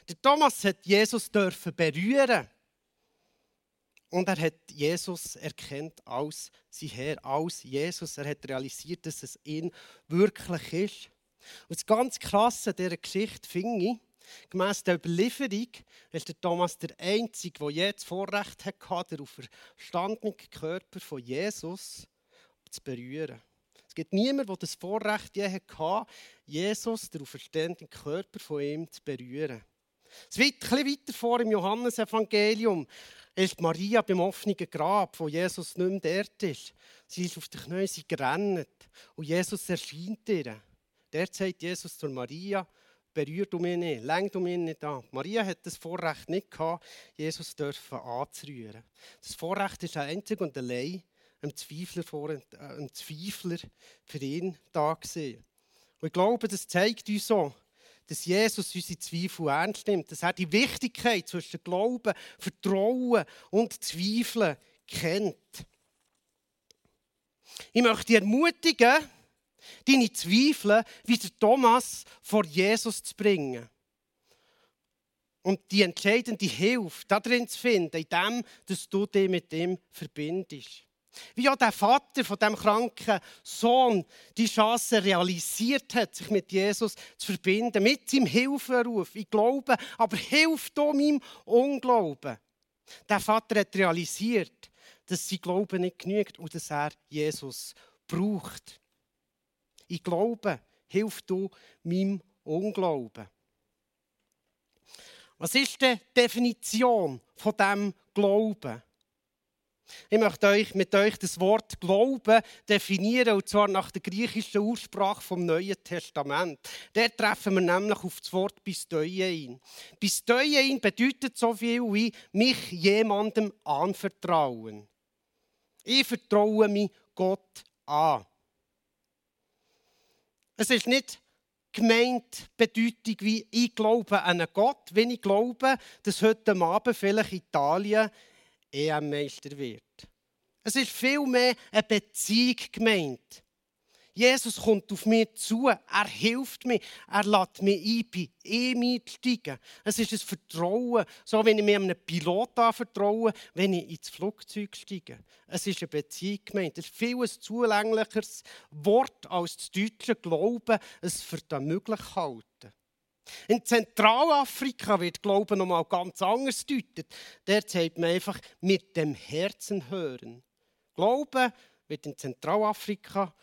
Der Thomas hat Jesus dürfen berühren. Und er hat Jesus erkennt als sein Herr, als Jesus. Er hat realisiert, dass es ihn wirklich ist. Und das ganz Krasse an dieser Geschichte finde ich, gemäss der Überlieferung ist der Thomas der Einzige, der je das Vorrecht hatte, den auferstandenen Körper von Jesus zu berühren. Es gibt niemanden, der das Vorrecht je hatte, Jesus, den auferstandenen Körper von ihm zu berühren. Es wird ein weiter vor im Johannesevangelium ist Maria beim offenen Grab, wo Jesus nicht mehr dort ist. Sie ist auf die Knie, gerannt und Jesus erscheint ihr. Der sagt Jesus zu Maria, berührt du mich nicht, lenk du mich nicht an. Maria hat das Vorrecht nicht gehabt, Jesus dürfen anzurühren. Das Vorrecht ist einzig und allein ein Zweifler, vor, äh, ein Zweifler für ihn da gewesen. Und ich glaube, das zeigt uns so, dass Jesus unsere Zweifel ernst nimmt, dass er die Wichtigkeit zwischen Glauben, Vertrauen und Zweifeln kennt. Ich möchte dich ermutigen, deine Zweifel wie der Thomas vor Jesus zu bringen. Und die entscheidende Hilfe darin zu finden, in dem, dass du dich mit ihm verbindest. Wie auch der Vater von dem kranken Sohn die Chance realisiert hat, sich mit Jesus zu verbinden, mit seinem Hilferuf. Ich glaube, aber hilft du meinem Unglauben. Der Vater hat realisiert, dass sein Glaube nicht genügt und dass er Jesus braucht. Ich glaube, hilft du meinem Unglauben. Was ist die Definition von dem Glauben? Ich möchte euch mit euch das Wort Glauben definieren, und zwar nach der griechischen Ursprache vom Neuen Testament. Dort treffen wir nämlich auf das Wort Bisteien. Bisteien bedeutet so viel wie mich jemandem anvertrauen. Ich vertraue mich Gott an. Es ist nicht gemeint Bedeutung wie ich glaube an einen Gott, wenn ich glaube, dass heute Abend vielleicht Italien EM-Meister wird. Es ist vielmehr eine Beziehung gemeint. Jesus kommt auf mich zu, er hilft mir, er lädt mich ein, bei ihm einzusteigen. Es ist ein Vertrauen, so wie ich mir einem Pilot anvertraue, wenn ich ins Flugzeug steige. Es ist eine Beziehung gemeint. Es ist viel ein zulänglicheres Wort als das deutsche Glauben, es für das möglich halten. In Zentralafrika wird Glauben noch mal ganz anders deutet. Dort sagt man einfach mit dem Herzen hören. Glauben wird in Zentralafrika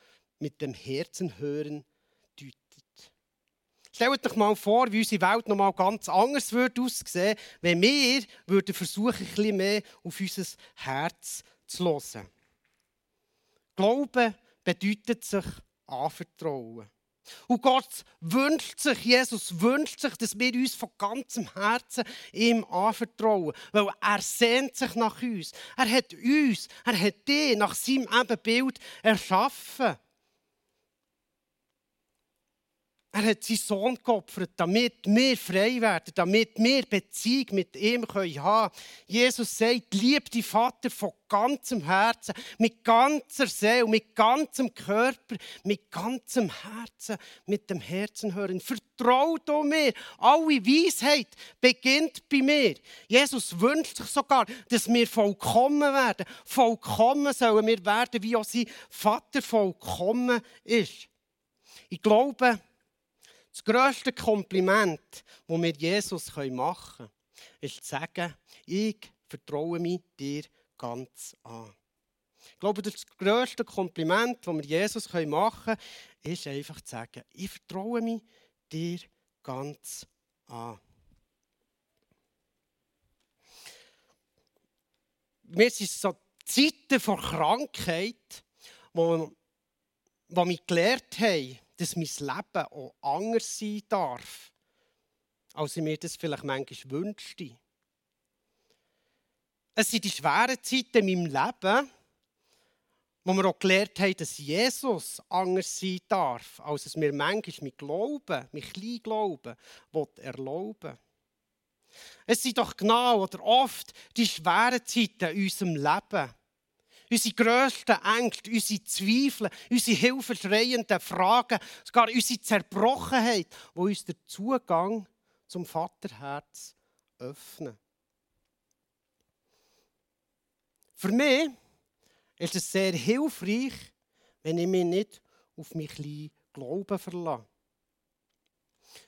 mit dem Herzen hören deutet. Stellt euch mal vor, wie unsere Welt noch mal ganz anders würde aussehen, wenn wir würden versuchen, ein bisschen mehr auf unser Herz zu hören. Glauben bedeutet sich anvertrauen. Und Gott wünscht sich, Jesus wünscht sich, dass wir uns von ganzem Herzen ihm anvertrauen. Weil er sehnt sich nach uns. Er hat uns, er hat dich nach seinem Ebenbild erschaffen. Er hat seinen Sohn geopfert, damit wir frei werden, damit wir Beziehung mit ihm haben können. Jesus sagt, lieb die Vater von ganzem Herzen, mit ganzer Seele, mit ganzem Körper, mit ganzem Herzen, mit dem Herzen hören. Vertrau du mir. Alle Weisheit beginnt bei mir. Jesus wünscht sich sogar, dass wir vollkommen werden. Vollkommen sollen wir werden, wie auch sein Vater vollkommen ist. Ich glaube, das grösste Kompliment, das wir Jesus machen können, ist zu sagen, ich vertraue mich dir ganz an. Ich glaube, das grösste Kompliment, das wir Jesus machen können, ist einfach zu sagen, ich vertraue mich dir ganz an. Wir sind so Zeiten vor Krankheit, wo, wo wir gelernt haben, dass mein Leben auch anders sein darf, als ich mir das vielleicht manchmal wünschte. Es sind die schweren Zeiten in meinem Leben, wo wir auch gelernt haben, dass Jesus anders sein darf, als es mir manchmal mit Glauben, mit Kleinglauben, erlauben Es sind doch genau oder oft die schweren Zeiten in unserem Leben, unsere grössten Ängste, unsere Zweifel, unsere hilfeschreienden Fragen, sogar unsere Zerbrochenheit, wo uns der Zugang zum Vaterherz öffnen. Für mich ist es sehr hilfreich, wenn ich mich nicht auf mich kleinen Glauben verlasse.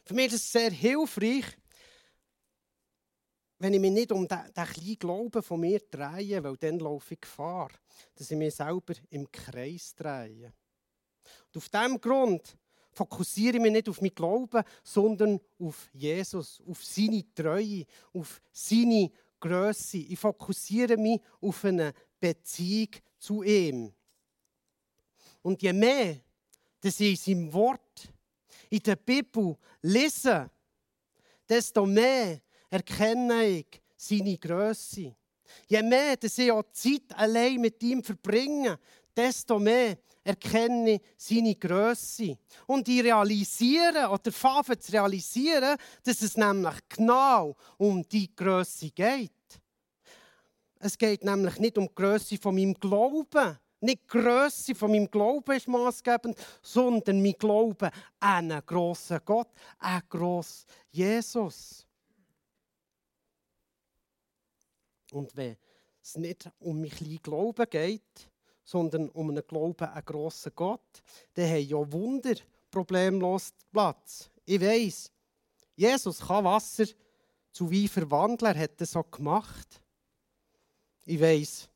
Für mich ist es sehr hilfreich, wenn ich mich nicht um den, den kleinen Glauben von mir drehe, weil dann laufe ich Gefahr, dass ich mich selber im Kreis drehe. Und auf diesem Grund fokussiere ich mich nicht auf meinen Glauben, sondern auf Jesus, auf seine Treue, auf seine Größe. Ich fokussiere mich auf eine Beziehung zu ihm. Und je mehr, dass ich in seinem Wort, in der Bibel lese, desto mehr erkenne ich seine Größe. Je mehr dass ich auch Zeit allein mit ihm verbringe, desto mehr erkenne ich seine Größe. Und ich realisiere oder fange zu realisieren, dass es nämlich genau um die Größe geht. Es geht nämlich nicht um die Größe von meinem Glauben. Nicht die Größe von meinem Glauben ist maßgebend, sondern mein Glaube an einen grossen Gott, an einen grossen Jesus. Und wenn es nicht um mein kleinen Glauben geht, sondern um einen Glauben an einen grossen Gott, dann haben ja Wunder problemlos Platz. Ich weiß, Jesus kann Wasser zu Wein verwandeln, er hat das so gemacht. Ich weiß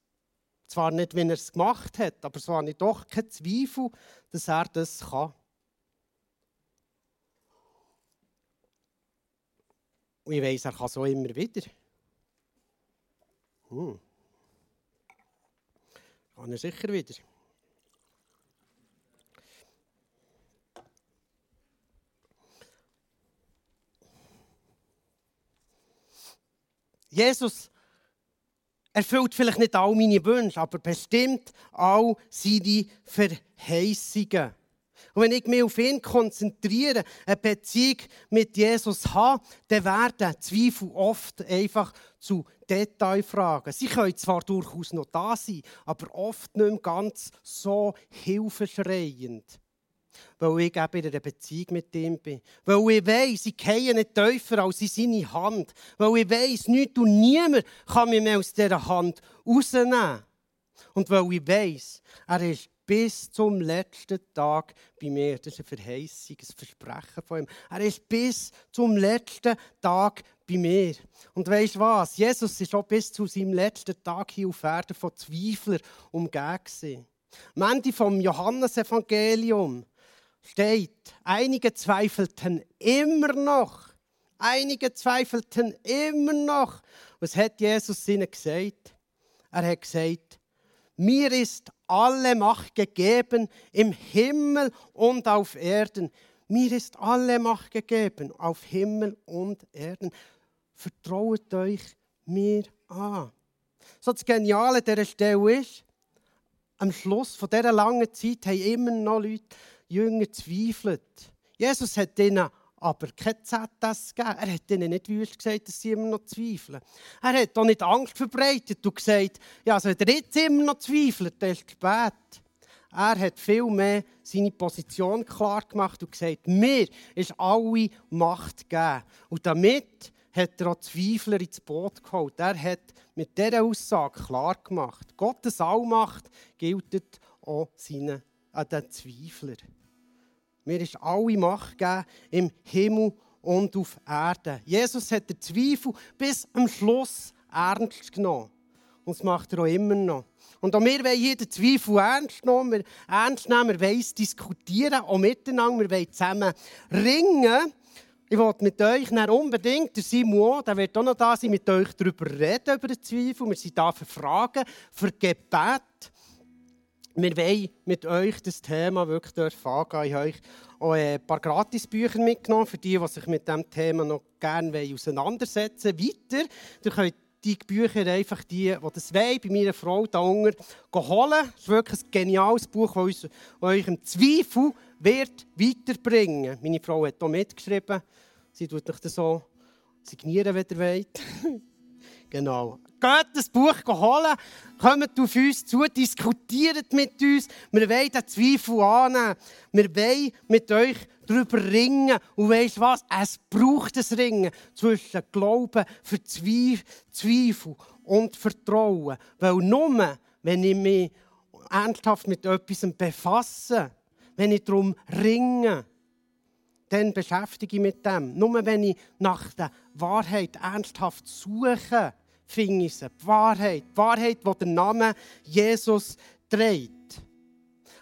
zwar nicht, wie er es gemacht hat, aber so habe ich doch keinen Zweifel, dass er das kann. Und ich weiß, er kann so immer wieder. Hm. Kann er sicher wieder. Jesus erfüllt vielleicht nicht all meine Wünsche, aber bestimmt all seine Verheißungen. Und wenn ich mich auf ihn konzentriere, eine Beziehung mit Jesus habe, dann werden Zweifel oft einfach zu Detailfragen. Sie können zwar durchaus noch da sein, aber oft nicht mehr ganz so hilfeschreiend. Weil ich eben in einer Beziehung mit ihm bin. Weil ich weiss, ich gehe nicht tiefer als in seine Hand. Weil ich weiss, nichts und niemand kann mich mehr aus dieser Hand rausnehmen. Und weil ich weiss, er ist bis zum letzten Tag bei mir. Das ist eine Verheißung, ein Versprechen von ihm. Er ist bis zum letzten Tag bei mir. Und weißt du was? Jesus ist auch bis zu seinem letzten Tag hier auf Erden von Zweiflern umgeben. Am Ende vom Johannesevangelium steht, einige zweifelten immer noch. Einige zweifelten immer noch. Was hat Jesus ihnen gesagt? Er hat gesagt, mir ist alle Macht gegeben im Himmel und auf Erden. Mir ist alle Macht gegeben auf Himmel und Erden. Vertraut euch mir an. So das Geniale dieser Stelle ist, am Schluss von dieser langen Zeit haben immer noch Leute, Jünger, zweifelt. Jesus hat ihnen aber kein ZS gegeben. Er hat ihnen nicht wüst gesagt, dass sie immer noch zweifeln. Er hat auch nicht Angst verbreitet und gesagt, ja, also wenn ihr jetzt immer noch zweifelt, dann ist spät. Er hat viel mehr seine Position klar gemacht und gesagt, mir ist alle Macht gegeben. Und damit hat er auch Zweifler ins Boot geholt. Er hat mit dieser Aussage klar gemacht, Gottes Allmacht gilt auch seinen, an den Zweiflern. Mir ist alle Macht gegeben im Himmel und auf Erden. Jesus hat den Zweifel bis am Schluss ernst genommen. Und das macht er auch immer noch. Und auch wir wollen hier den Zweifel ernst nehmen. Wir, ernst nehmen. wir wollen diskutieren, auch miteinander. Wir wollen zusammen ringen. Ich will mit euch unbedingt, der Simon, der wird auch noch da sein, mit euch darüber reden, über den Zweifel. Wir sind da für Fragen, für Gebet. Wir wollen mit euch das Thema wirklich angehen. Ich habe euch auch ein paar Gratisbücher mitgenommen, für die, die sich mit diesem Thema noch gerne auseinandersetzen wollen. Weiter, ihr könnt die Bücher einfach die, die das wollen, bei meiner Frau da unten holen. Das ist wirklich ein geniales Buch, das uns, euch im Zweifel wird weiterbringen. Meine Frau hat hier mitgeschrieben. Sie tut euch das so signieren, wenn ihr wollt. Genau. Geht das Buch holen, kommt auf uns zu, diskutiert mit uns. Wir wollen den Zweifel annehmen. Wir wollen mit euch darüber ringen. Und weißt was? Es braucht ein Ringen zwischen Glauben, Zweifel und Vertrauen. Weil nur, wenn ich mich ernsthaft mit etwas befasse, wenn ich darum ringe, dann beschäftige ich mich mit dem. Nur wenn ich nach der Wahrheit ernsthaft suche, finde ich. Die Wahrheit. Die Wahrheit, die den Namen Jesus trägt.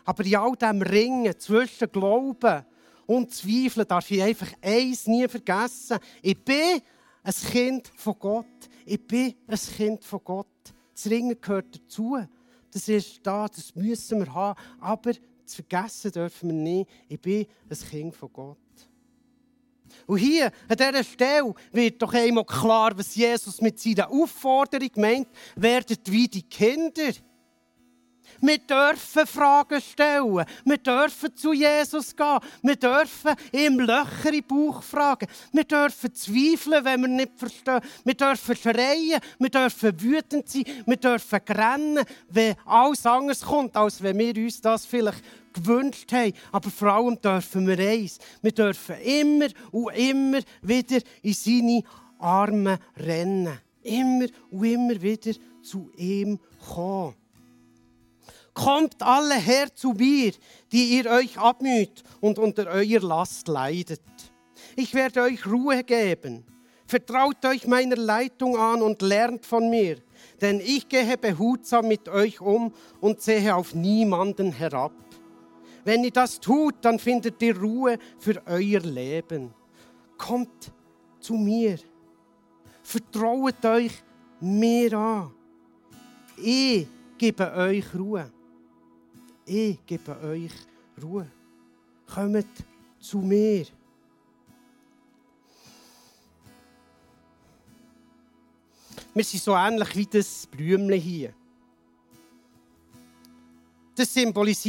Aber in all diesem Ringen zwischen Glauben und Zweifeln darf ich einfach eins nie vergessen. Ich bin ein Kind von Gott. Ich bin ein Kind von Gott. Das Ringen gehört dazu. Das ist da, das müssen wir haben. Aber zu vergessen dürfen wir nicht, ich bin ein Kind von Gott. Und hier, an dieser Stelle, wird doch einmal klar, was Jesus mit seiner Aufforderung meint, werdet wie die Kinder. Wir dürfen Fragen stellen. Wir dürfen zu Jesus gehen. Wir dürfen ihm Löcher im Bauch fragen. Wir dürfen zweifeln, wenn wir nicht verstehen. Wir dürfen schreien. Wir dürfen wütend sein. Wir dürfen rennen, wenn alles anders kommt, als wenn wir uns das vielleicht gewünscht haben. Aber vor allem dürfen wir eins. Wir dürfen immer und immer wieder in seine Arme rennen. Immer und immer wieder zu ihm kommen. Kommt alle her zu mir, die ihr euch abmüht und unter eurer Last leidet. Ich werde euch Ruhe geben. Vertraut euch meiner Leitung an und lernt von mir, denn ich gehe behutsam mit euch um und sehe auf niemanden herab. Wenn ihr das tut, dann findet ihr Ruhe für euer Leben. Kommt zu mir. Vertraut euch mir an. Ich gebe euch Ruhe. Ich gebe euch Ruhe. Kommt zu mir. Wir sind so ähnlich wie das Blümchen hier. Das symbolisiert